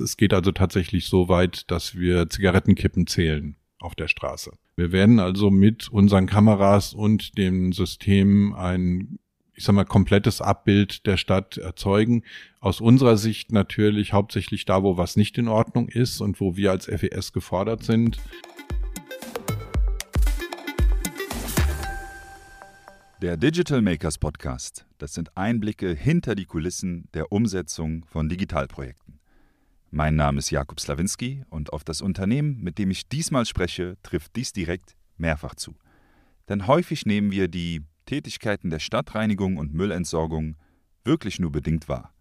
Es geht also tatsächlich so weit, dass wir Zigarettenkippen zählen auf der Straße. Wir werden also mit unseren Kameras und dem System ein ich sag mal, komplettes Abbild der Stadt erzeugen. Aus unserer Sicht natürlich hauptsächlich da, wo was nicht in Ordnung ist und wo wir als FES gefordert sind. Der Digital Makers Podcast, das sind Einblicke hinter die Kulissen der Umsetzung von Digitalprojekten. Mein Name ist Jakub Slawinski und auf das Unternehmen, mit dem ich diesmal spreche, trifft dies direkt mehrfach zu. Denn häufig nehmen wir die Tätigkeiten der Stadtreinigung und Müllentsorgung wirklich nur bedingt wahr.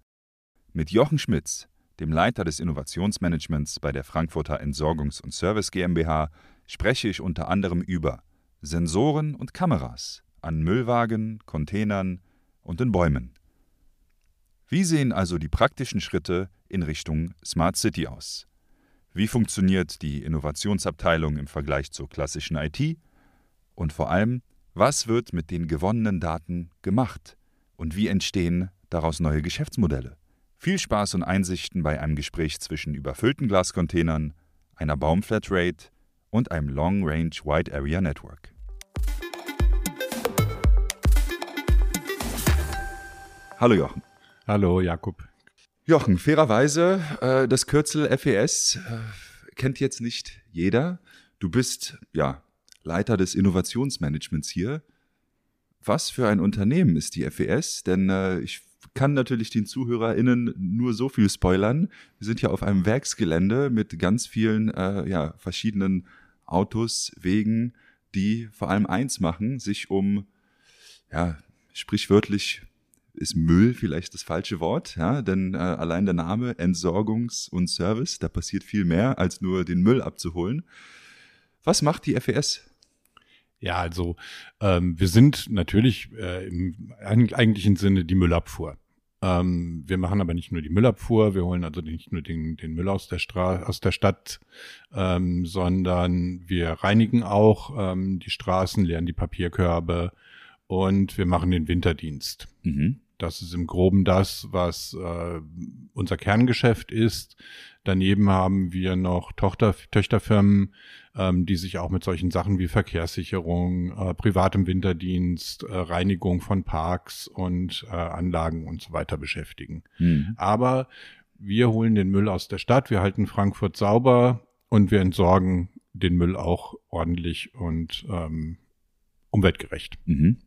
Mit Jochen Schmitz, dem Leiter des Innovationsmanagements bei der Frankfurter Entsorgungs- und Service GmbH, spreche ich unter anderem über Sensoren und Kameras an Müllwagen, Containern und in Bäumen. Wie sehen also die praktischen Schritte in Richtung Smart City aus? Wie funktioniert die Innovationsabteilung im Vergleich zur klassischen IT? Und vor allem, was wird mit den gewonnenen Daten gemacht? Und wie entstehen daraus neue Geschäftsmodelle? Viel Spaß und Einsichten bei einem Gespräch zwischen überfüllten Glascontainern, einer Baumflatrate und einem Long Range Wide Area Network. Hallo Jochen. Hallo Jakob. Jochen, fairerweise, äh, das Kürzel FES äh, kennt jetzt nicht jeder. Du bist ja Leiter des Innovationsmanagements hier. Was für ein Unternehmen ist die FES? Denn äh, ich kann natürlich den ZuhörerInnen nur so viel spoilern. Wir sind hier auf einem Werksgelände mit ganz vielen äh, ja, verschiedenen Autos, Wegen, die vor allem eins machen, sich um ja, sprichwörtlich ist Müll vielleicht das falsche Wort, ja, denn äh, allein der Name Entsorgungs- und Service, da passiert viel mehr, als nur den Müll abzuholen. Was macht die FES? Ja, also ähm, wir sind natürlich äh, im eigentlichen Sinne die Müllabfuhr. Ähm, wir machen aber nicht nur die Müllabfuhr, wir holen also nicht nur den, den Müll aus der, Stra aus der Stadt, ähm, sondern wir reinigen auch ähm, die Straßen, leeren die Papierkörbe und wir machen den Winterdienst. Mhm. Das ist im Groben das, was äh, unser Kerngeschäft ist. Daneben haben wir noch Tochter, Töchterfirmen, ähm, die sich auch mit solchen Sachen wie Verkehrssicherung, äh, privatem Winterdienst, äh, Reinigung von Parks und äh, Anlagen und so weiter beschäftigen. Mhm. Aber wir holen den Müll aus der Stadt, wir halten Frankfurt sauber und wir entsorgen den Müll auch ordentlich und ähm, umweltgerecht. Mhm.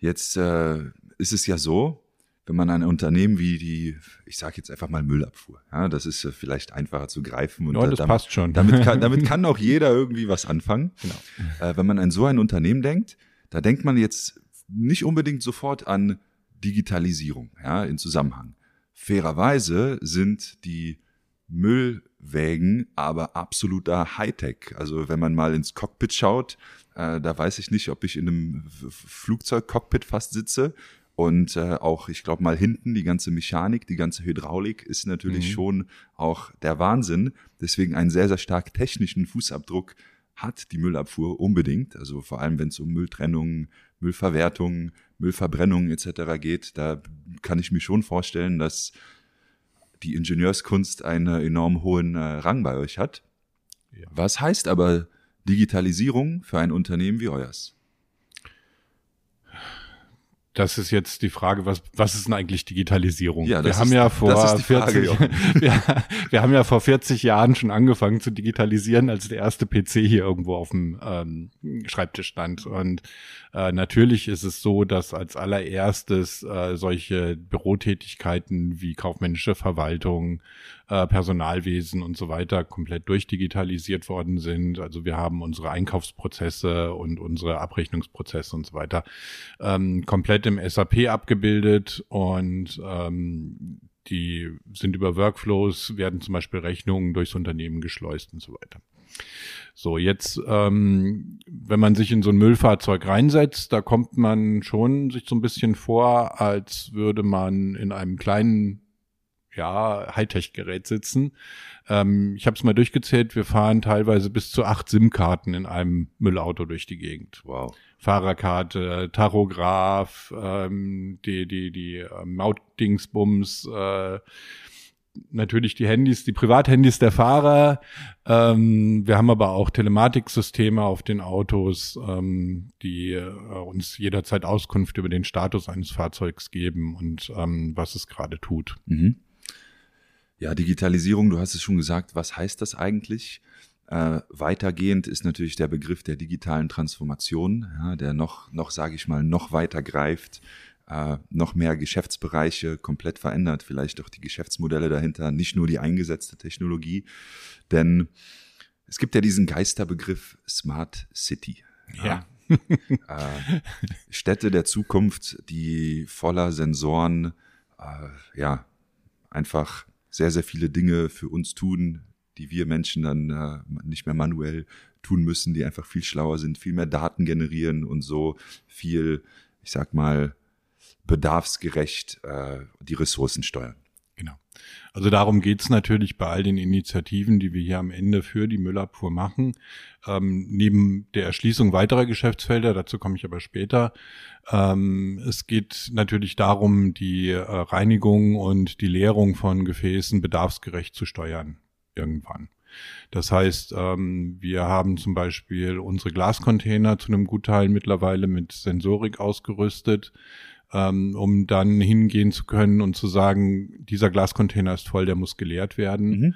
Jetzt äh, ist es ja so, wenn man ein Unternehmen wie die, ich sage jetzt einfach mal Müllabfuhr, ja, das ist äh, vielleicht einfacher zu greifen und ja, das damit, passt schon. Damit kann, damit kann auch jeder irgendwie was anfangen. Genau. Äh, wenn man an so ein Unternehmen denkt, da denkt man jetzt nicht unbedingt sofort an Digitalisierung, ja, in Zusammenhang. Fairerweise sind die Müllwägen aber absoluter Hightech. Also wenn man mal ins Cockpit schaut, äh, da weiß ich nicht, ob ich in einem Flugzeugcockpit fast sitze. Und äh, auch, ich glaube mal hinten, die ganze Mechanik, die ganze Hydraulik ist natürlich mhm. schon auch der Wahnsinn. Deswegen einen sehr, sehr stark technischen Fußabdruck hat die Müllabfuhr unbedingt. Also vor allem, wenn es um Mülltrennung, Müllverwertung, Müllverbrennung etc. geht, da kann ich mir schon vorstellen, dass die Ingenieurskunst einen enorm hohen äh, Rang bei euch hat. Ja. Was heißt aber Digitalisierung für ein Unternehmen wie euers? Das ist jetzt die Frage, was, was ist denn eigentlich Digitalisierung? Ja, wir haben ist, ja vor Frage, 40, wir, wir, haben ja vor 40 Jahren schon angefangen zu digitalisieren, als der erste PC hier irgendwo auf dem ähm, Schreibtisch stand. Und äh, natürlich ist es so, dass als allererstes äh, solche Bürotätigkeiten wie kaufmännische Verwaltung, äh, Personalwesen und so weiter komplett durchdigitalisiert worden sind. Also wir haben unsere Einkaufsprozesse und unsere Abrechnungsprozesse und so weiter ähm, komplett im SAP abgebildet und ähm, die sind über Workflows, werden zum Beispiel Rechnungen durchs Unternehmen geschleust und so weiter. So, jetzt, ähm, wenn man sich in so ein Müllfahrzeug reinsetzt, da kommt man schon sich so ein bisschen vor, als würde man in einem kleinen ja, Hightech-Gerät sitzen. Ähm, ich habe es mal durchgezählt, wir fahren teilweise bis zu acht SIM-Karten in einem Müllauto durch die Gegend. Wow. Fahrerkarte, Tachograph, ähm, die, die, die äh, Mautdingsbums, äh, natürlich die Handys, die Privathandys der Fahrer. Ähm, wir haben aber auch Telematiksysteme auf den Autos, ähm, die äh, uns jederzeit Auskunft über den Status eines Fahrzeugs geben und ähm, was es gerade tut. Mhm. Ja, Digitalisierung, du hast es schon gesagt, was heißt das eigentlich? Äh, weitergehend ist natürlich der Begriff der digitalen Transformation, ja, der noch, noch sage ich mal, noch weiter greift, äh, noch mehr Geschäftsbereiche komplett verändert, vielleicht auch die Geschäftsmodelle dahinter, nicht nur die eingesetzte Technologie. Denn es gibt ja diesen Geisterbegriff Smart City. Ja. äh, Städte der Zukunft, die voller Sensoren, äh, ja, einfach sehr, sehr viele Dinge für uns tun, die wir Menschen dann äh, nicht mehr manuell tun müssen, die einfach viel schlauer sind, viel mehr Daten generieren und so viel, ich sag mal, bedarfsgerecht äh, die Ressourcen steuern. Also darum geht's natürlich bei all den Initiativen, die wir hier am Ende für die Müllabfuhr machen. Ähm, neben der Erschließung weiterer Geschäftsfelder, dazu komme ich aber später. Ähm, es geht natürlich darum, die äh, Reinigung und die Leerung von Gefäßen bedarfsgerecht zu steuern irgendwann. Das heißt, ähm, wir haben zum Beispiel unsere Glascontainer zu einem Gutteil mittlerweile mit Sensorik ausgerüstet, ähm, um dann hingehen zu können und zu sagen, dieser Glascontainer ist voll, der muss geleert werden. Mhm.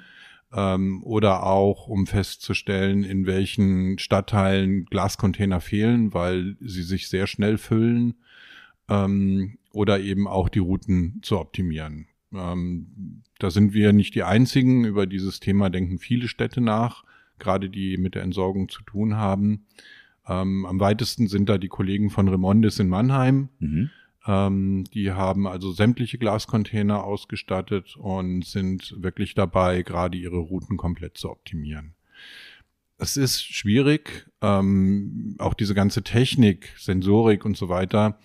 Ähm, oder auch, um festzustellen, in welchen Stadtteilen Glascontainer fehlen, weil sie sich sehr schnell füllen. Ähm, oder eben auch die Routen zu optimieren. Ähm, da sind wir nicht die Einzigen. Über dieses Thema denken viele Städte nach, gerade die mit der Entsorgung zu tun haben. Ähm, am weitesten sind da die Kollegen von Remondis in Mannheim. Mhm. Ähm, die haben also sämtliche Glascontainer ausgestattet und sind wirklich dabei, gerade ihre Routen komplett zu optimieren. Es ist schwierig, ähm, auch diese ganze Technik, Sensorik und so weiter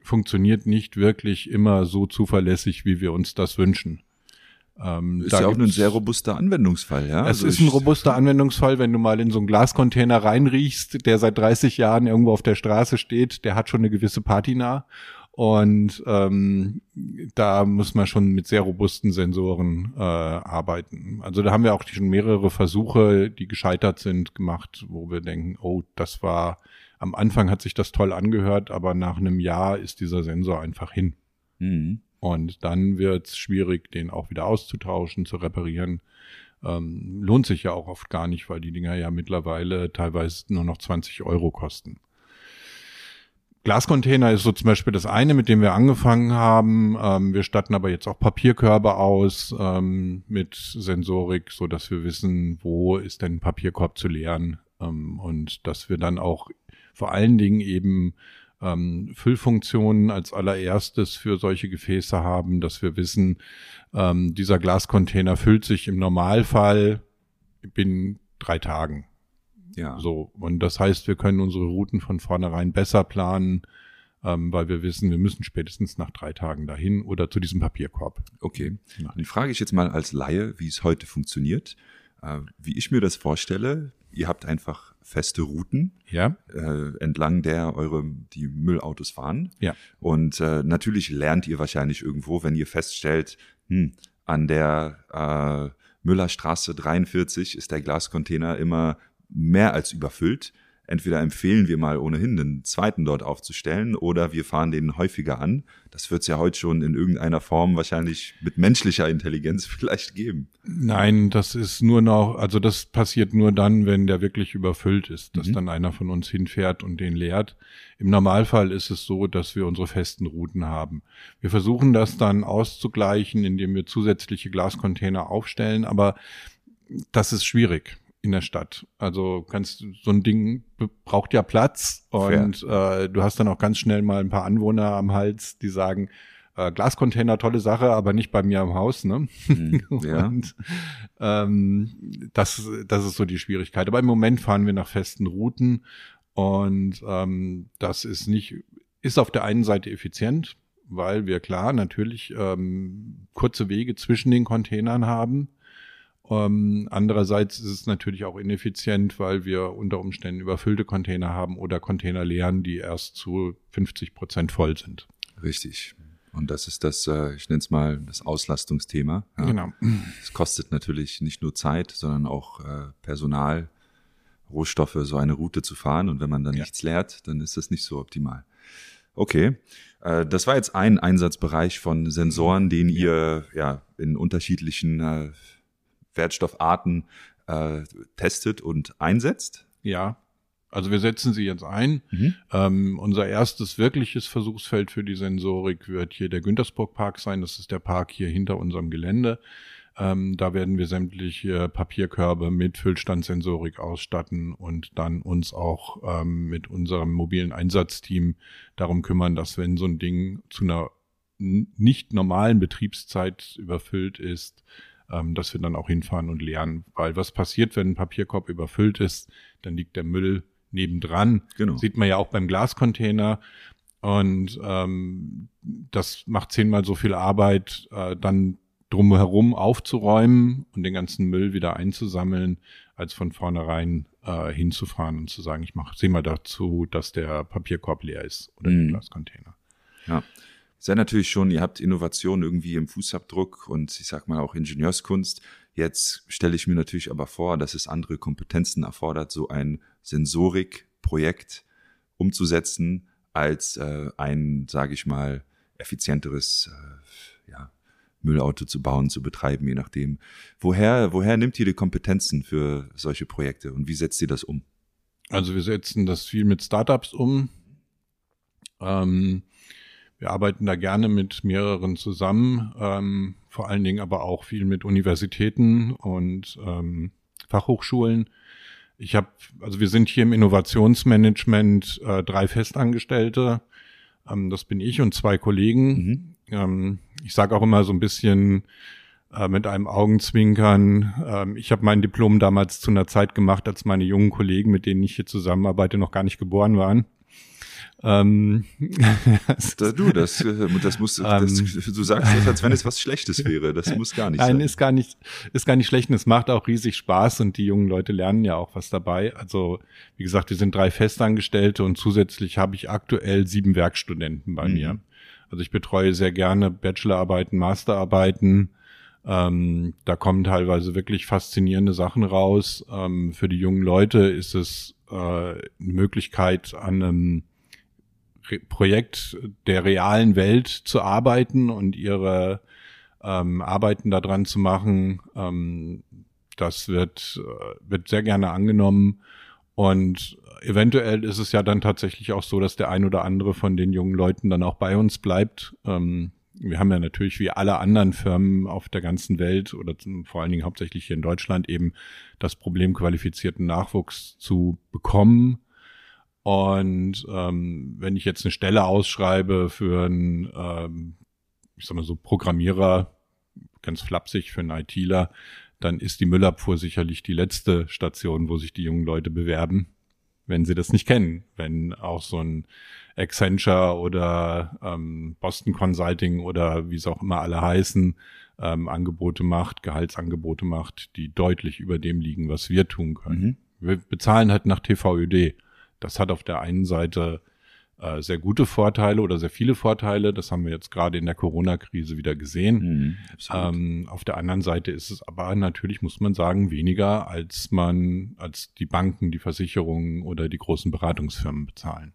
funktioniert nicht wirklich immer so zuverlässig, wie wir uns das wünschen. Ähm, ist ja auch ein sehr robuster Anwendungsfall, ja. Es also ist ein robuster Anwendungsfall, wenn du mal in so einen Glascontainer reinriechst, der seit 30 Jahren irgendwo auf der Straße steht, der hat schon eine gewisse Patina. Und ähm, da muss man schon mit sehr robusten Sensoren äh, arbeiten. Also da haben wir auch schon mehrere Versuche, die gescheitert sind, gemacht, wo wir denken, oh, das war am Anfang hat sich das toll angehört, aber nach einem Jahr ist dieser Sensor einfach hin. Mhm. Und dann wird es schwierig, den auch wieder auszutauschen, zu reparieren. Ähm, lohnt sich ja auch oft gar nicht, weil die Dinger ja mittlerweile teilweise nur noch 20 Euro kosten. Glascontainer ist so zum Beispiel das eine, mit dem wir angefangen haben. Ähm, wir statten aber jetzt auch Papierkörbe aus ähm, mit Sensorik, so dass wir wissen, wo ist denn Papierkorb zu leeren ähm, und dass wir dann auch vor allen Dingen eben ähm, Füllfunktionen als allererstes für solche Gefäße haben, dass wir wissen, ähm, dieser Glascontainer füllt sich im Normalfall binnen drei Tagen. Ja. So. Und das heißt, wir können unsere Routen von vornherein besser planen, ähm, weil wir wissen, wir müssen spätestens nach drei Tagen dahin oder zu diesem Papierkorb. Okay. Ja. Dann frage ich jetzt mal als Laie, wie es heute funktioniert. Äh, wie ich mir das vorstelle, ihr habt einfach feste Routen, ja. äh, entlang der eure die Müllautos fahren. Ja. Und äh, natürlich lernt ihr wahrscheinlich irgendwo, wenn ihr feststellt, hm, an der äh, Müllerstraße 43 ist der Glascontainer immer mehr als überfüllt entweder empfehlen wir mal ohnehin den zweiten dort aufzustellen oder wir fahren den häufiger an. Das wird es ja heute schon in irgendeiner Form wahrscheinlich mit menschlicher Intelligenz vielleicht geben. Nein, das ist nur noch, also das passiert nur dann, wenn der wirklich überfüllt ist, dass mhm. dann einer von uns hinfährt und den leert. Im Normalfall ist es so, dass wir unsere festen Routen haben. Wir versuchen das dann auszugleichen, indem wir zusätzliche Glascontainer aufstellen, aber das ist schwierig in der Stadt. Also kannst so ein Ding braucht ja Platz und äh, du hast dann auch ganz schnell mal ein paar Anwohner am Hals, die sagen, äh, Glascontainer, tolle Sache, aber nicht bei mir am Haus, ne? Mhm, ja. und ähm, das, das ist so die Schwierigkeit. Aber im Moment fahren wir nach festen Routen und ähm, das ist nicht, ist auf der einen Seite effizient, weil wir klar natürlich ähm, kurze Wege zwischen den Containern haben ähm, andererseits ist es natürlich auch ineffizient, weil wir unter Umständen überfüllte Container haben oder Container leeren, die erst zu 50 Prozent voll sind. Richtig. Und das ist das, äh, ich nenne es mal das Auslastungsthema. Ja. Genau. Es kostet natürlich nicht nur Zeit, sondern auch äh, Personal, Rohstoffe, so eine Route zu fahren. Und wenn man dann ja. nichts lehrt, dann ist das nicht so optimal. Okay, äh, das war jetzt ein Einsatzbereich von Sensoren, den ihr ja in unterschiedlichen Wertstoffarten äh, testet und einsetzt. Ja, also wir setzen sie jetzt ein. Mhm. Ähm, unser erstes wirkliches Versuchsfeld für die Sensorik wird hier der Güntersburg Park sein. Das ist der Park hier hinter unserem Gelände. Ähm, da werden wir sämtliche Papierkörbe mit Füllstandsensorik ausstatten und dann uns auch ähm, mit unserem mobilen Einsatzteam darum kümmern, dass wenn so ein Ding zu einer nicht normalen Betriebszeit überfüllt ist, ähm, dass wir dann auch hinfahren und leeren. Weil was passiert, wenn ein Papierkorb überfüllt ist, dann liegt der Müll nebendran. Genau. Sieht man ja auch beim Glascontainer. Und ähm, das macht zehnmal so viel Arbeit, äh, dann drumherum aufzuräumen und den ganzen Müll wieder einzusammeln, als von vornherein äh, hinzufahren und zu sagen, ich mache, sehe mal dazu, dass der Papierkorb leer ist oder mhm. der Glascontainer. Ja. Sei natürlich schon, ihr habt Innovation irgendwie im Fußabdruck und ich sag mal auch Ingenieurskunst. Jetzt stelle ich mir natürlich aber vor, dass es andere Kompetenzen erfordert, so ein Sensorikprojekt umzusetzen, als äh, ein, sage ich mal, effizienteres äh, ja, Müllauto zu bauen, zu betreiben, je nachdem. Woher, woher nimmt ihr die Kompetenzen für solche Projekte und wie setzt ihr das um? Also wir setzen das viel mit Startups um. Ähm, wir arbeiten da gerne mit mehreren zusammen, ähm, vor allen Dingen aber auch viel mit Universitäten und ähm, Fachhochschulen. Ich habe, also wir sind hier im Innovationsmanagement äh, drei Festangestellte. Ähm, das bin ich und zwei Kollegen. Mhm. Ähm, ich sage auch immer so ein bisschen äh, mit einem Augenzwinkern. Ähm, ich habe mein Diplom damals zu einer Zeit gemacht, als meine jungen Kollegen, mit denen ich hier zusammenarbeite, noch gar nicht geboren waren. Ähm, du, das, äh, das muss, das, ähm, du sagst das, als wenn es was Schlechtes wäre. Das muss gar nicht nein, sein. Nein, ist gar nicht, ist gar nicht schlecht und es macht auch riesig Spaß und die jungen Leute lernen ja auch was dabei. Also, wie gesagt, wir sind drei Festangestellte und zusätzlich habe ich aktuell sieben Werkstudenten bei mhm. mir. Also ich betreue sehr gerne Bachelorarbeiten, Masterarbeiten. Ähm, da kommen teilweise wirklich faszinierende Sachen raus. Ähm, für die jungen Leute ist es äh, eine Möglichkeit, an einem Projekt der realen Welt zu arbeiten und ihre ähm, Arbeiten daran zu machen. Ähm, das wird, äh, wird sehr gerne angenommen. Und eventuell ist es ja dann tatsächlich auch so, dass der ein oder andere von den jungen Leuten dann auch bei uns bleibt. Ähm, wir haben ja natürlich wie alle anderen Firmen auf der ganzen Welt oder vor allen Dingen hauptsächlich hier in Deutschland eben das Problem, qualifizierten Nachwuchs zu bekommen. Und ähm, wenn ich jetzt eine Stelle ausschreibe für einen, ähm, ich sag mal so, Programmierer, ganz flapsig für einen ITler, dann ist die Müllabfuhr sicherlich die letzte Station, wo sich die jungen Leute bewerben, wenn sie das nicht kennen. Wenn auch so ein Accenture oder ähm, Boston Consulting oder wie es auch immer alle heißen, ähm, Angebote macht, Gehaltsangebote macht, die deutlich über dem liegen, was wir tun können. Mhm. Wir bezahlen halt nach TVÖD. Das hat auf der einen Seite äh, sehr gute Vorteile oder sehr viele Vorteile. Das haben wir jetzt gerade in der Corona-Krise wieder gesehen. Mhm, ähm, auf der anderen Seite ist es aber natürlich, muss man sagen, weniger, als man, als die Banken, die Versicherungen oder die großen Beratungsfirmen bezahlen.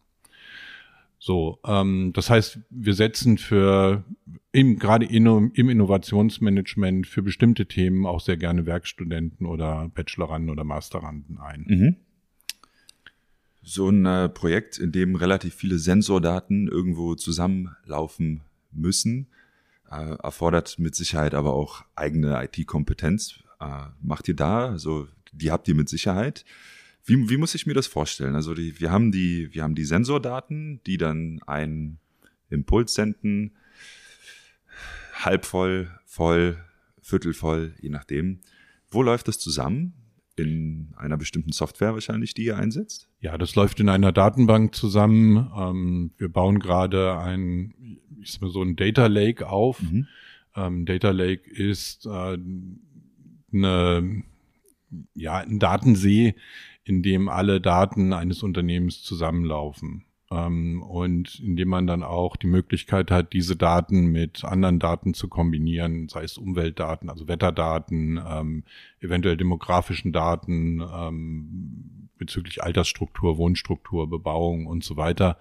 So, ähm, das heißt, wir setzen für im, gerade in, im Innovationsmanagement für bestimmte Themen auch sehr gerne Werkstudenten oder Bacheloranden oder Masteranden ein. Mhm so ein äh, Projekt, in dem relativ viele Sensordaten irgendwo zusammenlaufen müssen, äh, erfordert mit Sicherheit aber auch eigene IT-Kompetenz. Äh, macht ihr da, also die habt ihr mit Sicherheit. Wie, wie muss ich mir das vorstellen? Also die, wir haben die, wir haben die Sensordaten, die dann einen Impuls senden, halb voll, voll, viertel voll, je nachdem. Wo läuft das zusammen? In einer bestimmten Software wahrscheinlich, die ihr einsetzt? Ja, das läuft in einer Datenbank zusammen. Ähm, wir bauen gerade ein, ich sag mal so ein Data Lake auf. Mhm. Ähm, Data Lake ist äh, eine, ja, ein Datensee, in dem alle Daten eines Unternehmens zusammenlaufen. Ähm, und indem man dann auch die Möglichkeit hat, diese Daten mit anderen Daten zu kombinieren, sei es Umweltdaten, also Wetterdaten, ähm, eventuell demografischen Daten ähm, bezüglich Altersstruktur, Wohnstruktur, Bebauung und so weiter,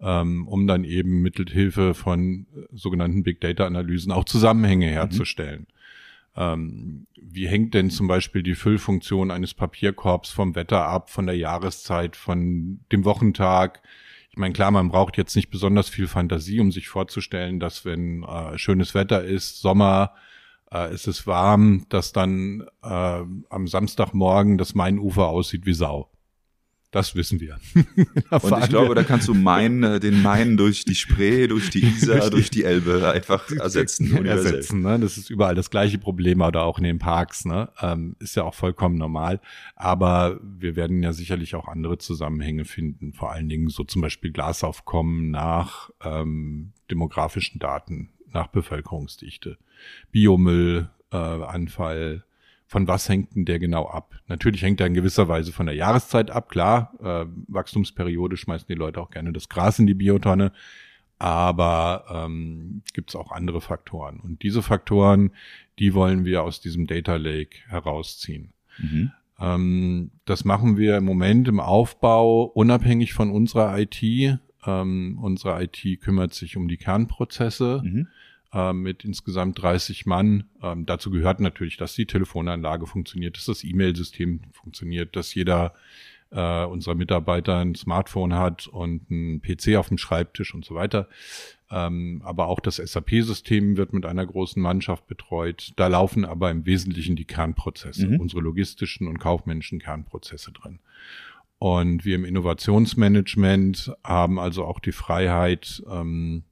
ähm, um dann eben mittels Hilfe von sogenannten Big Data Analysen auch Zusammenhänge mhm. herzustellen. Mhm. Wie hängt denn zum Beispiel die Füllfunktion eines Papierkorbs vom Wetter ab, von der Jahreszeit, von dem Wochentag? Ich meine, klar, man braucht jetzt nicht besonders viel Fantasie, um sich vorzustellen, dass wenn äh, schönes Wetter ist, Sommer, äh, ist es warm, dass dann äh, am Samstagmorgen das Mainufer aussieht wie Sau. Das wissen wir. und ich glaube, da kannst du Main, äh, den Main durch die Spree, durch die Isar, durch die Elbe einfach ersetzen. Ersetzen, ne? Das ist überall das gleiche Problem oder auch in den Parks. Ne? Ähm, ist ja auch vollkommen normal. Aber wir werden ja sicherlich auch andere Zusammenhänge finden. Vor allen Dingen so zum Beispiel Glasaufkommen nach ähm, demografischen Daten, nach Bevölkerungsdichte, Biomüll, äh, Anfall, von was hängt denn der genau ab? Natürlich hängt er in gewisser Weise von der Jahreszeit ab, klar. Äh, Wachstumsperiode schmeißen die Leute auch gerne das Gras in die Biotonne. Aber ähm, gibt es auch andere Faktoren. Und diese Faktoren, die wollen wir aus diesem Data Lake herausziehen. Mhm. Ähm, das machen wir im Moment im Aufbau unabhängig von unserer IT. Ähm, unsere IT kümmert sich um die Kernprozesse. Mhm äh, mit insgesamt 30 Mann. Ähm, dazu gehört natürlich, dass die Telefonanlage funktioniert, dass das E-Mail-System funktioniert, dass jeder äh, unserer Mitarbeiter ein Smartphone hat und ein PC auf dem Schreibtisch und so weiter. Ähm, aber auch das SAP-System wird mit einer großen Mannschaft betreut. Da laufen aber im Wesentlichen die Kernprozesse, mhm. unsere logistischen und kaufmännischen Kernprozesse drin. Und wir im Innovationsmanagement haben also auch die Freiheit, ähm,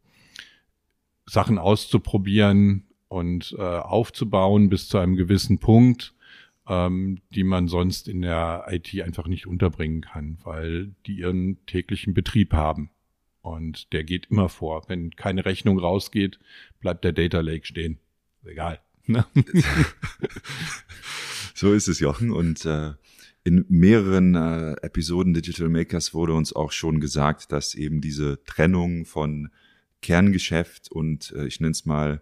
Sachen auszuprobieren und äh, aufzubauen bis zu einem gewissen Punkt, ähm, die man sonst in der IT einfach nicht unterbringen kann, weil die ihren täglichen Betrieb haben. Und der geht immer vor. Wenn keine Rechnung rausgeht, bleibt der Data Lake stehen. Egal. Ne? so ist es, Jochen. Und äh, in mehreren äh, Episoden Digital Makers wurde uns auch schon gesagt, dass eben diese Trennung von Kerngeschäft und äh, ich nenne es mal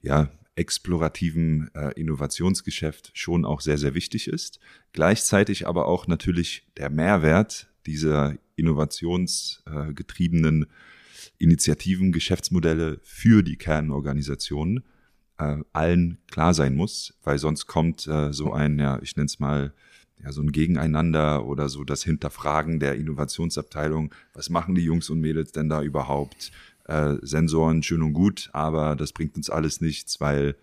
ja explorativen äh, Innovationsgeschäft schon auch sehr, sehr wichtig ist. Gleichzeitig aber auch natürlich der Mehrwert dieser innovationsgetriebenen Initiativen, Geschäftsmodelle für die Kernorganisationen äh, allen klar sein muss, weil sonst kommt äh, so ein, ja, ich nenne es mal, ja, so ein Gegeneinander oder so das Hinterfragen der Innovationsabteilung. Was machen die Jungs und Mädels denn da überhaupt? Äh, Sensoren schön und gut, aber das bringt uns alles nichts, weil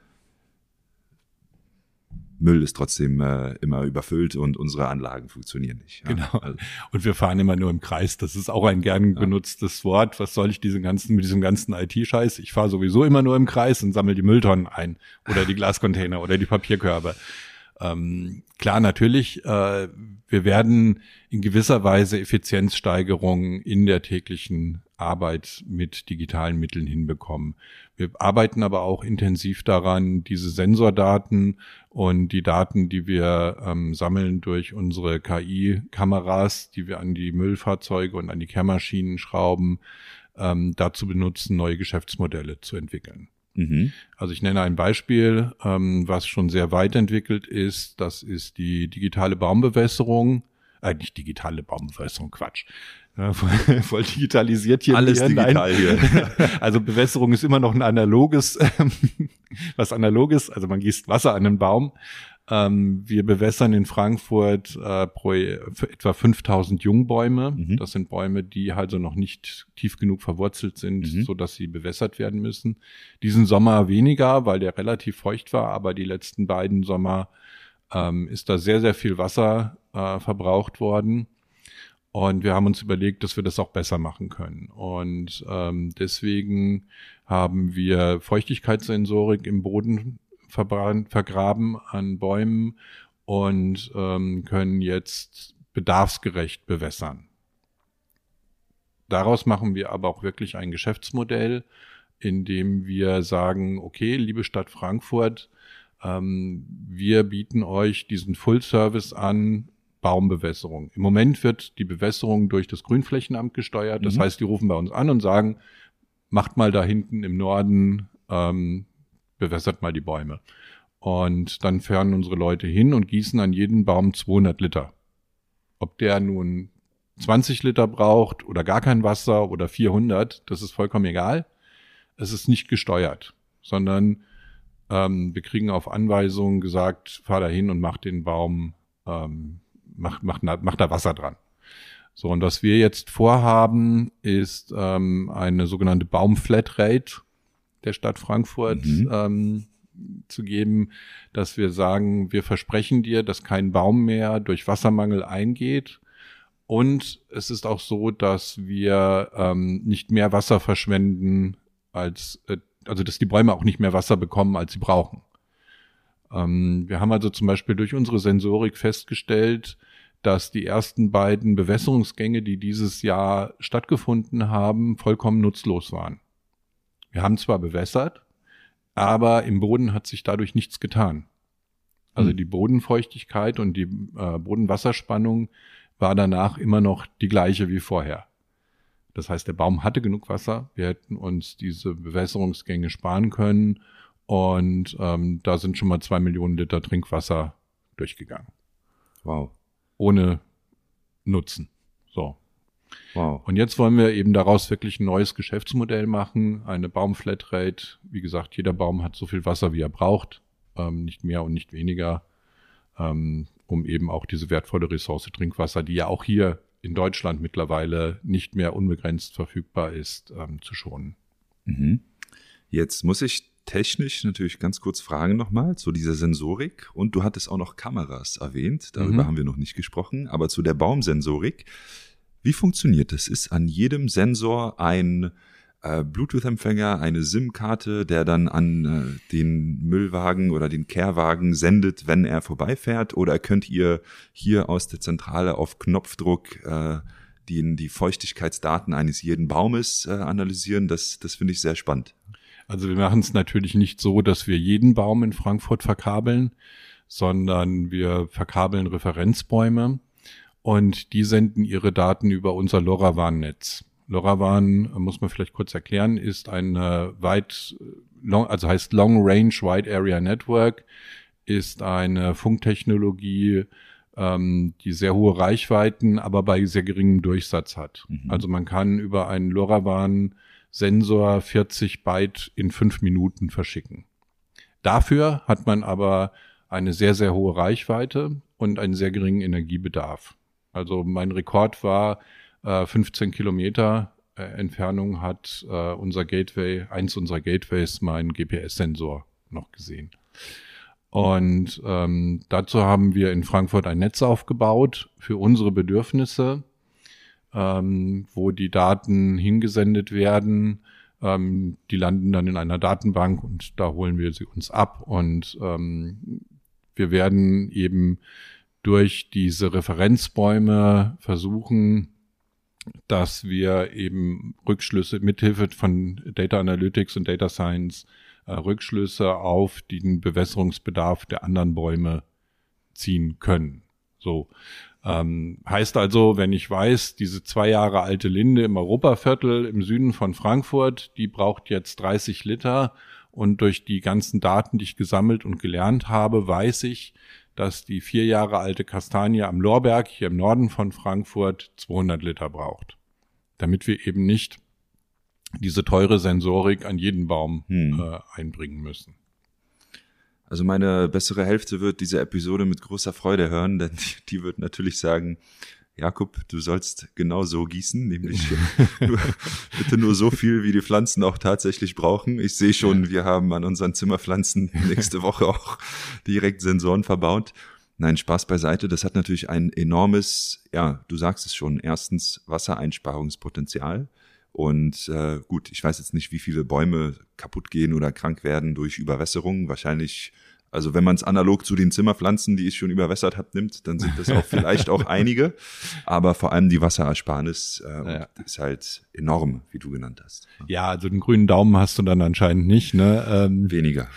Müll ist trotzdem äh, immer überfüllt und unsere Anlagen funktionieren nicht. Ja? Genau. Also. Und wir fahren immer nur im Kreis. Das ist auch ein gern benutztes ja. Wort. Was soll ich diesen ganzen, mit diesem ganzen IT-Scheiß? Ich fahre sowieso immer nur im Kreis und sammle die Mülltonnen ein oder die Glascontainer oder die Papierkörbe. Ähm, klar, natürlich, äh, wir werden in gewisser Weise Effizienzsteigerungen in der täglichen Arbeit mit digitalen Mitteln hinbekommen. Wir arbeiten aber auch intensiv daran, diese Sensordaten und die Daten, die wir ähm, sammeln durch unsere KI-Kameras, die wir an die Müllfahrzeuge und an die Kehrmaschinen schrauben, ähm, dazu benutzen, neue Geschäftsmodelle zu entwickeln. Mhm. Also ich nenne ein Beispiel, ähm, was schon sehr weit entwickelt ist. Das ist die digitale Baumbewässerung. Äh, nicht digitale Baumbewässerung, Quatsch. Ja, voll, voll digitalisiert hier. Alles hier. digital hier. Also Bewässerung ist immer noch ein analoges, was analoges. Also man gießt Wasser an einen Baum. Ähm, wir bewässern in Frankfurt äh, pro, etwa 5000 Jungbäume. Mhm. Das sind Bäume, die also noch nicht tief genug verwurzelt sind, mhm. so dass sie bewässert werden müssen. Diesen Sommer weniger, weil der relativ feucht war, aber die letzten beiden Sommer ähm, ist da sehr, sehr viel Wasser äh, verbraucht worden. Und wir haben uns überlegt, dass wir das auch besser machen können. Und ähm, deswegen haben wir Feuchtigkeitssensorik im Boden vergraben an Bäumen und ähm, können jetzt bedarfsgerecht bewässern. Daraus machen wir aber auch wirklich ein Geschäftsmodell, in dem wir sagen, okay, liebe Stadt Frankfurt, ähm, wir bieten euch diesen Full Service an, Baumbewässerung. Im Moment wird die Bewässerung durch das Grünflächenamt gesteuert. Das Mhm. heißt, die rufen bei uns an und sagen, macht mal da hinten im Norden, ähm, bewässert mal die Bäume. Und dann fahren unsere Leute hin und gießen an jeden Baum 200 Liter. Ob der nun 20 Liter braucht oder gar kein Wasser oder 400, das ist vollkommen egal. Es ist nicht gesteuert, sondern ähm, wir kriegen auf Anweisung gesagt, fahr da hin und mach den Baum, ähm, mach, mach, mach da Wasser dran. So, und was wir jetzt vorhaben, ist ähm, eine sogenannte Baumflatrate der Stadt Frankfurt Mhm. ähm, zu geben, dass wir sagen, wir versprechen dir, dass kein Baum mehr durch Wassermangel eingeht. Und es ist auch so, dass wir ähm, nicht mehr Wasser verschwenden, als äh, also dass die Bäume auch nicht mehr Wasser bekommen, als sie brauchen. Ähm, wir haben also zum Beispiel durch unsere Sensorik festgestellt, dass die ersten beiden Bewässerungsgänge, die dieses Jahr stattgefunden haben, vollkommen nutzlos waren. Wir haben zwar bewässert, aber im Boden hat sich dadurch nichts getan. Also Hm. die Bodenfeuchtigkeit und die äh, Bodenwasserspannung war danach immer noch die gleiche wie vorher. Das heißt, der Baum hatte genug Wasser. Wir hätten uns diese Bewässerungsgänge sparen können. Und ähm, da sind schon mal zwei Millionen Liter Trinkwasser durchgegangen. Wow. Ohne Nutzen. So. Wow. Und jetzt wollen wir eben daraus wirklich ein neues Geschäftsmodell machen. Eine Baumflatrate. Wie gesagt, jeder Baum hat so viel Wasser, wie er braucht. Ähm, nicht mehr und nicht weniger. Ähm, um eben auch diese wertvolle Ressource Trinkwasser, die ja auch hier in Deutschland mittlerweile nicht mehr unbegrenzt verfügbar ist, ähm, zu schonen. Mhm. Jetzt muss ich technisch natürlich ganz kurz fragen nochmal zu dieser Sensorik. Und du hattest auch noch Kameras erwähnt. Darüber Mhm. haben wir noch nicht gesprochen. Aber zu der Baumsensorik. Wie funktioniert das? Ist an jedem Sensor ein äh, Bluetooth-Empfänger, eine SIM-Karte, der dann an äh, den Müllwagen oder den Kehrwagen sendet, wenn er vorbeifährt? Oder könnt ihr hier aus der Zentrale auf Knopfdruck äh, die, die Feuchtigkeitsdaten eines jeden Baumes äh, analysieren? Das, das finde ich sehr spannend. Also wir machen es natürlich nicht so, dass wir jeden Baum in Frankfurt verkabeln, sondern wir verkabeln Referenzbäume und die senden ihre Daten über unser LoRaWAN-Netz. LoRaWAN, äh, muss man vielleicht kurz erklären, ist eine weit, long, also heißt Long Range Wide Area Network, ist eine Funktechnologie, ähm, die sehr hohe Reichweiten, aber bei sehr geringem Durchsatz hat. Mhm. Also man kann über einen LoRaWAN Sensor 40 Byte in fünf Minuten verschicken. Dafür hat man aber eine sehr, sehr hohe Reichweite und einen sehr geringen Energiebedarf. Also mein Rekord war äh, 15 Kilometer äh, Entfernung hat äh, unser Gateway, eins unserer Gateways, mein GPS-Sensor noch gesehen. Und ähm, dazu haben wir in Frankfurt ein Netz aufgebaut für unsere Bedürfnisse, ähm, wo die Daten hingesendet werden. Ähm, die landen dann in einer Datenbank und da holen wir sie uns ab. Und ähm, wir werden eben durch diese Referenzbäume versuchen, dass wir eben Rückschlüsse mithilfe von Data Analytics und Data Science äh, Rückschlüsse auf den Bewässerungsbedarf der anderen Bäume ziehen können. So ähm, heißt also, wenn ich weiß, diese zwei Jahre alte Linde im Europaviertel im Süden von Frankfurt, die braucht jetzt 30 Liter und durch die ganzen Daten, die ich gesammelt und gelernt habe, weiß ich, dass die vier Jahre alte Kastanie am Lorberg hier im Norden von Frankfurt 200 Liter braucht. Damit wir eben nicht diese teure Sensorik an jeden Baum Hm. äh, einbringen müssen. Also meine bessere Hälfte wird diese Episode mit großer Freude hören, denn die, die wird natürlich sagen, Jakob, du sollst genau so gießen, nämlich nur, bitte nur so viel, wie die Pflanzen auch tatsächlich brauchen. Ich sehe schon, wir haben an unseren Zimmerpflanzen nächste Woche auch direkt Sensoren verbaut. Nein, Spaß beiseite. Das hat natürlich ein enormes, ja, du sagst es schon, erstens Wassereinsparungspotenzial. Und äh, gut, ich weiß jetzt nicht, wie viele Bäume kaputt gehen oder krank werden durch Überwässerung. Wahrscheinlich, also wenn man es analog zu den Zimmerpflanzen, die ich schon überwässert habe, nimmt, dann sind das auch vielleicht auch einige. Aber vor allem die Wasserersparnis äh, Ja. ist halt enorm, wie du genannt hast. Ja, also den grünen Daumen hast du dann anscheinend nicht. Ne? Ähm, Weniger.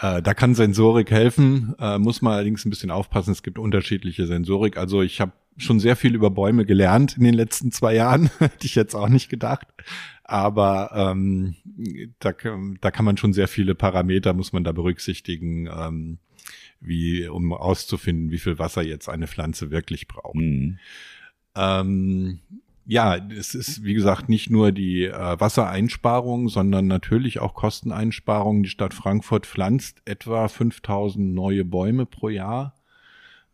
Äh, da kann Sensorik helfen, äh, muss man allerdings ein bisschen aufpassen. Es gibt unterschiedliche Sensorik. Also ich habe schon sehr viel über Bäume gelernt in den letzten zwei Jahren, hätte ich jetzt auch nicht gedacht. Aber ähm, da, da kann man schon sehr viele Parameter, muss man da berücksichtigen, ähm, wie um auszufinden, wie viel Wasser jetzt eine Pflanze wirklich braucht. Mhm. Ähm, ja, es ist, wie gesagt, nicht nur die äh, Wassereinsparung, sondern natürlich auch Kosteneinsparungen. Die Stadt Frankfurt pflanzt etwa 5000 neue Bäume pro Jahr.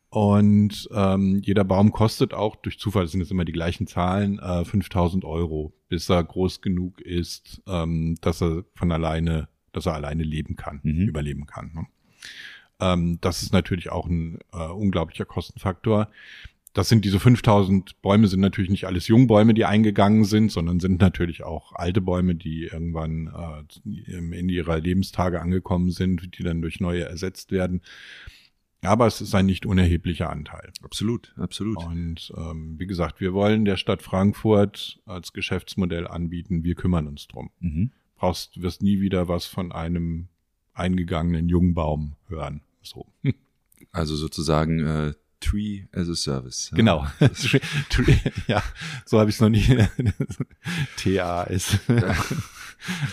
Und ähm, jeder Baum kostet auch, durch Zufall sind es immer die gleichen Zahlen, äh, 5000 Euro, bis er groß genug ist, ähm, dass er von alleine, dass er alleine leben kann, mhm. überleben kann. Ne? Ähm, das ist natürlich auch ein äh, unglaublicher Kostenfaktor das sind diese 5000 Bäume sind natürlich nicht alles Jungbäume, die eingegangen sind, sondern sind natürlich auch alte Bäume, die irgendwann äh, in ihrer Lebenstage angekommen sind, die dann durch neue ersetzt werden. Aber es ist ein nicht unerheblicher Anteil. Absolut, absolut. Und ähm, wie gesagt, wir wollen der Stadt Frankfurt als Geschäftsmodell anbieten. Wir kümmern uns drum. Mhm. Brauchst, wirst nie wieder was von einem eingegangenen Jungbaum hören. So. Also sozusagen äh, Tree as a Service. Ja. Genau. ja, so habe ich es noch nie. TA ist.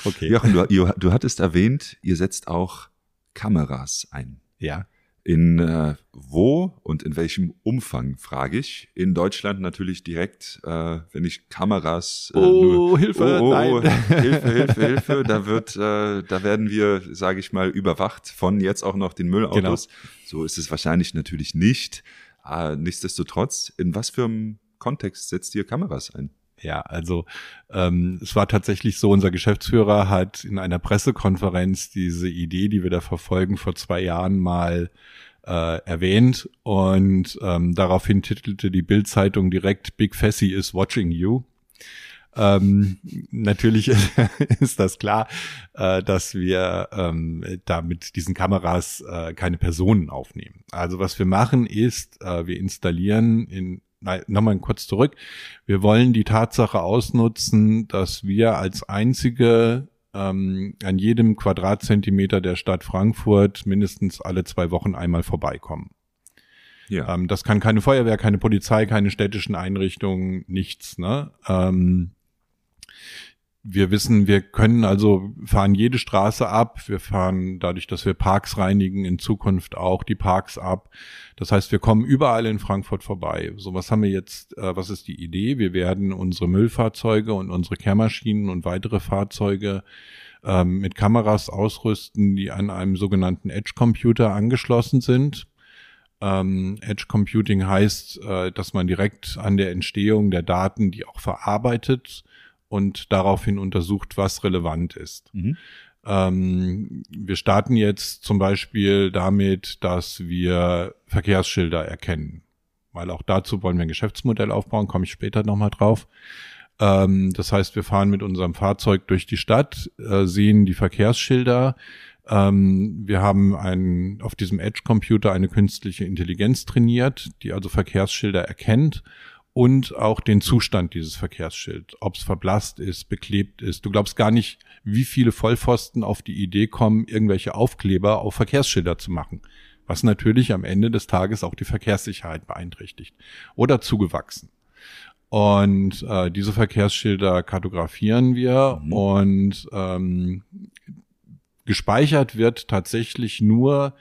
okay. Jochen, du, du hattest erwähnt, ihr setzt auch Kameras ein. Ja. In äh, wo und in welchem Umfang, frage ich. In Deutschland natürlich direkt, äh, wenn ich Kameras. Äh, oh, nur, Hilfe, oh, oh, nein. Hilfe, Hilfe, Hilfe. Da wird, äh, da werden wir, sage ich mal, überwacht von jetzt auch noch den Müllautos. Genau. So ist es wahrscheinlich natürlich nicht. Äh, nichtsdestotrotz, in was für einem Kontext setzt ihr Kameras ein? Ja, also ähm, es war tatsächlich so, unser Geschäftsführer hat in einer Pressekonferenz diese Idee, die wir da verfolgen, vor zwei Jahren mal äh, erwähnt und ähm, daraufhin titelte die Bildzeitung direkt Big Fessy is watching you. Ähm, natürlich ist das klar, äh, dass wir ähm, da mit diesen Kameras äh, keine Personen aufnehmen. Also was wir machen ist, äh, wir installieren in nochmal kurz zurück. Wir wollen die Tatsache ausnutzen, dass wir als einzige ähm, an jedem Quadratzentimeter der Stadt Frankfurt mindestens alle zwei Wochen einmal vorbeikommen. Ja. Ähm, das kann keine Feuerwehr, keine Polizei, keine städtischen Einrichtungen, nichts. Ne? Ähm, wir wissen, wir können also fahren jede Straße ab. Wir fahren dadurch, dass wir Parks reinigen, in Zukunft auch die Parks ab. Das heißt, wir kommen überall in Frankfurt vorbei. So, was haben wir jetzt, äh, was ist die Idee? Wir werden unsere Müllfahrzeuge und unsere Kehrmaschinen und weitere Fahrzeuge ähm, mit Kameras ausrüsten, die an einem sogenannten Edge Computer angeschlossen sind. Ähm, Edge Computing heißt, äh, dass man direkt an der Entstehung der Daten, die auch verarbeitet, und daraufhin untersucht, was relevant ist. Mhm. Ähm, wir starten jetzt zum Beispiel damit, dass wir Verkehrsschilder erkennen, weil auch dazu wollen wir ein Geschäftsmodell aufbauen, komme ich später nochmal drauf. Ähm, das heißt, wir fahren mit unserem Fahrzeug durch die Stadt, äh, sehen die Verkehrsschilder, ähm, wir haben ein, auf diesem Edge-Computer eine künstliche Intelligenz trainiert, die also Verkehrsschilder erkennt und auch den Zustand dieses Verkehrsschilds, ob es verblasst ist, beklebt ist. Du glaubst gar nicht, wie viele Vollpfosten auf die Idee kommen, irgendwelche Aufkleber auf Verkehrsschilder zu machen, was natürlich am Ende des Tages auch die Verkehrssicherheit beeinträchtigt oder zugewachsen. Und äh, diese Verkehrsschilder kartografieren wir mhm. und ähm, gespeichert wird tatsächlich nur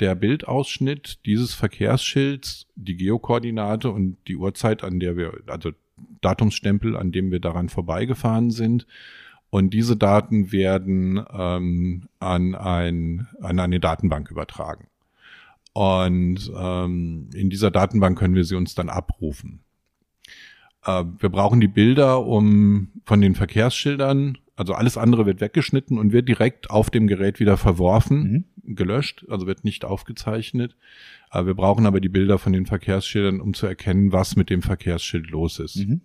der Bildausschnitt dieses Verkehrsschilds, die Geokoordinate und die Uhrzeit, an der wir, also Datumsstempel, an dem wir daran vorbeigefahren sind. Und diese Daten werden ähm, an, ein, an eine Datenbank übertragen. Und ähm, in dieser Datenbank können wir sie uns dann abrufen. Äh, wir brauchen die Bilder, um von den Verkehrsschildern also alles andere wird weggeschnitten und wird direkt auf dem Gerät wieder verworfen, mhm. gelöscht, also wird nicht aufgezeichnet. Aber wir brauchen aber die Bilder von den Verkehrsschildern, um zu erkennen, was mit dem Verkehrsschild los ist. Mhm.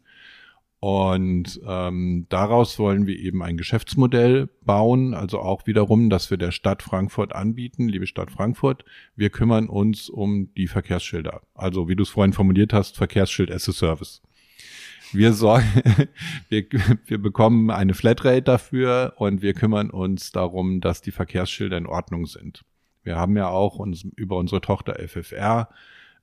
Und ähm, daraus wollen wir eben ein Geschäftsmodell bauen, also auch wiederum, dass wir der Stadt Frankfurt anbieten, liebe Stadt Frankfurt, wir kümmern uns um die Verkehrsschilder. Also wie du es vorhin formuliert hast, Verkehrsschild as a Service. Wir sorgen, wir, wir bekommen eine Flatrate dafür und wir kümmern uns darum, dass die Verkehrsschilder in Ordnung sind. Wir haben ja auch uns über unsere Tochter FFR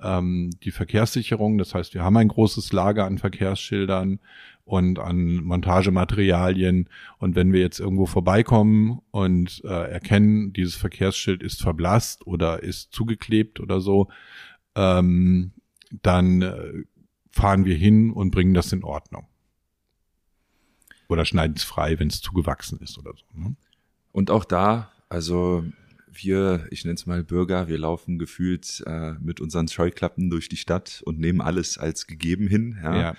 ähm, die Verkehrssicherung. Das heißt, wir haben ein großes Lager an Verkehrsschildern und an Montagematerialien. Und wenn wir jetzt irgendwo vorbeikommen und äh, erkennen, dieses Verkehrsschild ist verblasst oder ist zugeklebt oder so, ähm, dann äh, fahren wir hin und bringen das in Ordnung. Oder schneiden es frei, wenn es zugewachsen ist oder so. Ne? Und auch da, also wir, ich nenne es mal Bürger, wir laufen gefühlt äh, mit unseren Scheuklappen durch die Stadt und nehmen alles als gegeben hin. Ja.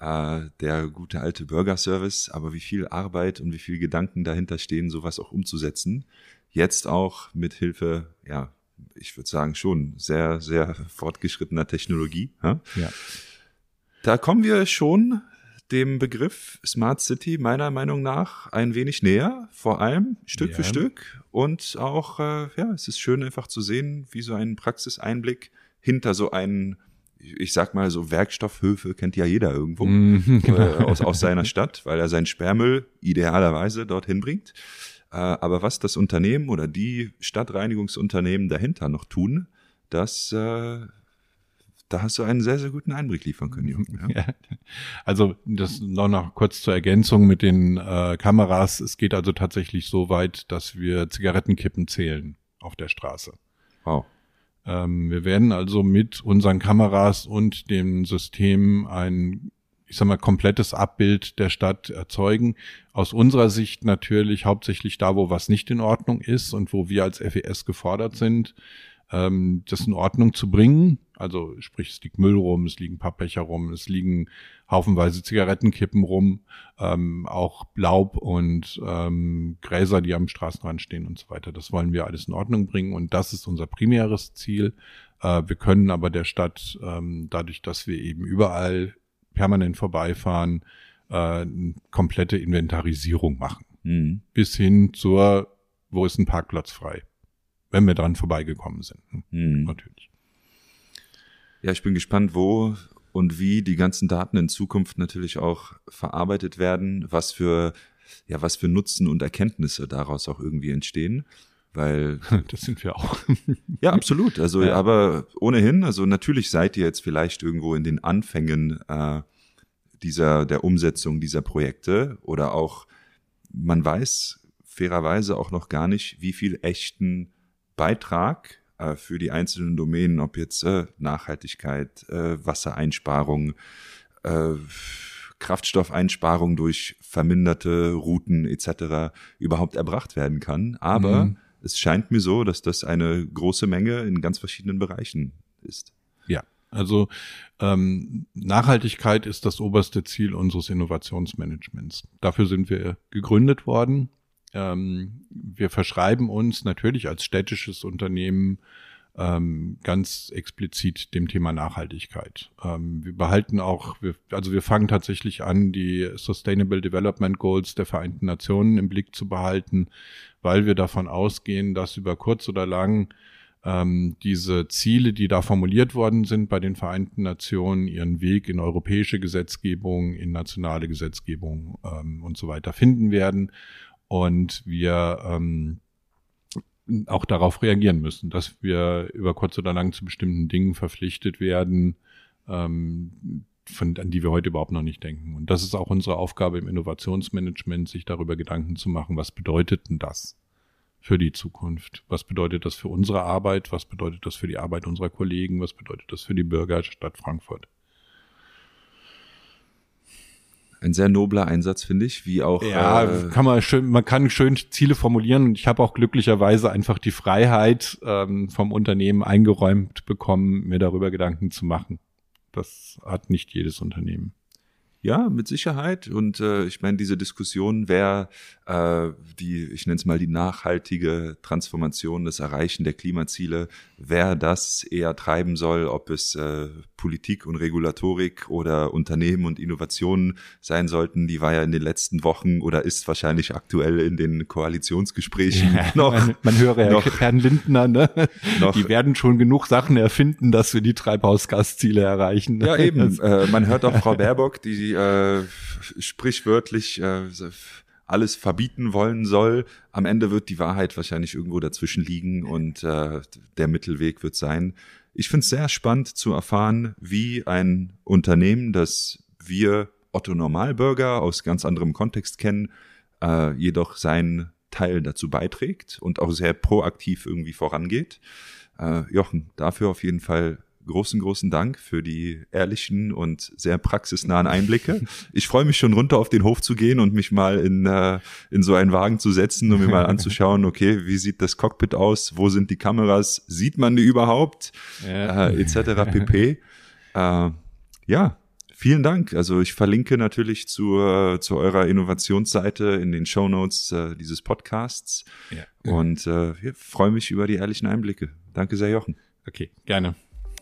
ja. Äh, der gute alte Bürgerservice, aber wie viel Arbeit und wie viel Gedanken dahinter stehen, sowas auch umzusetzen. Jetzt auch mit Hilfe, ja, ich würde sagen schon sehr, sehr fortgeschrittener Technologie. Ja. ja. Da kommen wir schon dem Begriff Smart City meiner Meinung nach ein wenig näher, vor allem Stück ja. für Stück. Und auch, äh, ja, es ist schön einfach zu sehen, wie so ein Praxiseinblick hinter so einen, ich sag mal so Werkstoffhöfe kennt ja jeder irgendwo mm, genau. äh, aus, aus seiner Stadt, weil er seinen Sperrmüll idealerweise dorthin bringt. Äh, aber was das Unternehmen oder die Stadtreinigungsunternehmen dahinter noch tun, das äh, da hast du einen sehr, sehr guten Einblick liefern können, Jürgen. Ja. Also das noch, noch kurz zur Ergänzung mit den äh, Kameras. Es geht also tatsächlich so weit, dass wir Zigarettenkippen zählen auf der Straße. Wow. Ähm, wir werden also mit unseren Kameras und dem System ein, ich sag mal, komplettes Abbild der Stadt erzeugen. Aus unserer Sicht natürlich hauptsächlich da, wo was nicht in Ordnung ist und wo wir als FES gefordert sind, ähm, das in Ordnung zu bringen. Also sprich, es liegt Müll rum, es liegen Pappbecher rum, es liegen haufenweise Zigarettenkippen rum, ähm, auch Laub und ähm, Gräser, die am Straßenrand stehen und so weiter. Das wollen wir alles in Ordnung bringen und das ist unser primäres Ziel. Äh, wir können aber der Stadt, ähm, dadurch, dass wir eben überall permanent vorbeifahren, äh, eine komplette Inventarisierung machen. Mhm. Bis hin zur, wo ist ein Parkplatz frei? Wenn wir dran vorbeigekommen sind. Mhm. Natürlich. Ja, ich bin gespannt, wo und wie die ganzen Daten in Zukunft natürlich auch verarbeitet werden, was für, ja, was für Nutzen und Erkenntnisse daraus auch irgendwie entstehen. Weil. Das sind wir auch. ja, absolut. Also, ja. aber ohnehin, also natürlich seid ihr jetzt vielleicht irgendwo in den Anfängen äh, dieser, der Umsetzung dieser Projekte oder auch, man weiß fairerweise auch noch gar nicht, wie viel echten Beitrag äh, für die einzelnen Domänen, ob jetzt äh, Nachhaltigkeit, äh, Wassereinsparung, äh, Kraftstoffeinsparung durch verminderte Routen etc. überhaupt erbracht werden kann. Aber mhm. es scheint mir so, dass das eine große Menge in ganz verschiedenen Bereichen ist. Ja, also ähm, Nachhaltigkeit ist das oberste Ziel unseres Innovationsmanagements. Dafür sind wir gegründet worden ähm, wir verschreiben uns natürlich als städtisches Unternehmen ähm, ganz explizit dem Thema Nachhaltigkeit. Ähm, wir behalten auch, wir, also wir fangen tatsächlich an, die Sustainable Development Goals der Vereinten Nationen im Blick zu behalten, weil wir davon ausgehen, dass über kurz oder lang ähm, diese Ziele, die da formuliert worden sind bei den Vereinten Nationen, ihren Weg in europäische Gesetzgebung, in nationale Gesetzgebung ähm, und so weiter finden werden und wir ähm, auch darauf reagieren müssen, dass wir über kurz oder lang zu bestimmten Dingen verpflichtet werden, ähm, von, an die wir heute überhaupt noch nicht denken. Und das ist auch unsere Aufgabe im Innovationsmanagement, sich darüber Gedanken zu machen, was bedeutet denn das für die Zukunft? Was bedeutet das für unsere Arbeit? Was bedeutet das für die Arbeit unserer Kollegen? Was bedeutet das für die Bürger der Frankfurt? Ein sehr nobler Einsatz, finde ich, wie auch. Ja, äh, kann man schön, man kann schön Ziele formulieren und ich habe auch glücklicherweise einfach die Freiheit ähm, vom Unternehmen eingeräumt bekommen, mir darüber Gedanken zu machen. Das hat nicht jedes Unternehmen. Ja, mit Sicherheit. Und äh, ich meine, diese Diskussion, wer die, ich nenne es mal die nachhaltige Transformation, das Erreichen der Klimaziele, wer das eher treiben soll, ob es äh, Politik und Regulatorik oder Unternehmen und Innovationen sein sollten, die war ja in den letzten Wochen oder ist wahrscheinlich aktuell in den Koalitionsgesprächen ja, noch. Man, man höre ja noch, Herrn Lindner, ne? Noch, die werden schon genug Sachen erfinden, dass wir die Treibhausgasziele erreichen. Ja, eben. äh, man hört auch Frau Baerbock, die äh, sprichwörtlich äh, alles verbieten wollen soll. Am Ende wird die Wahrheit wahrscheinlich irgendwo dazwischen liegen und äh, der Mittelweg wird sein. Ich finde es sehr spannend zu erfahren, wie ein Unternehmen, das wir Otto Normalbürger aus ganz anderem Kontext kennen, äh, jedoch seinen Teil dazu beiträgt und auch sehr proaktiv irgendwie vorangeht. Äh, Jochen, dafür auf jeden Fall großen, großen Dank für die ehrlichen und sehr praxisnahen Einblicke. Ich freue mich schon runter auf den Hof zu gehen und mich mal in, äh, in so einen Wagen zu setzen und mir mal anzuschauen, okay, wie sieht das Cockpit aus? Wo sind die Kameras? Sieht man die überhaupt? Ja. Äh, etc. pp. äh, ja, Vielen Dank. Also ich verlinke natürlich zu, äh, zu eurer Innovationsseite in den Show Notes äh, dieses Podcasts. Ja. Und äh, freue mich über die ehrlichen Einblicke. Danke sehr, Jochen. Okay, gerne.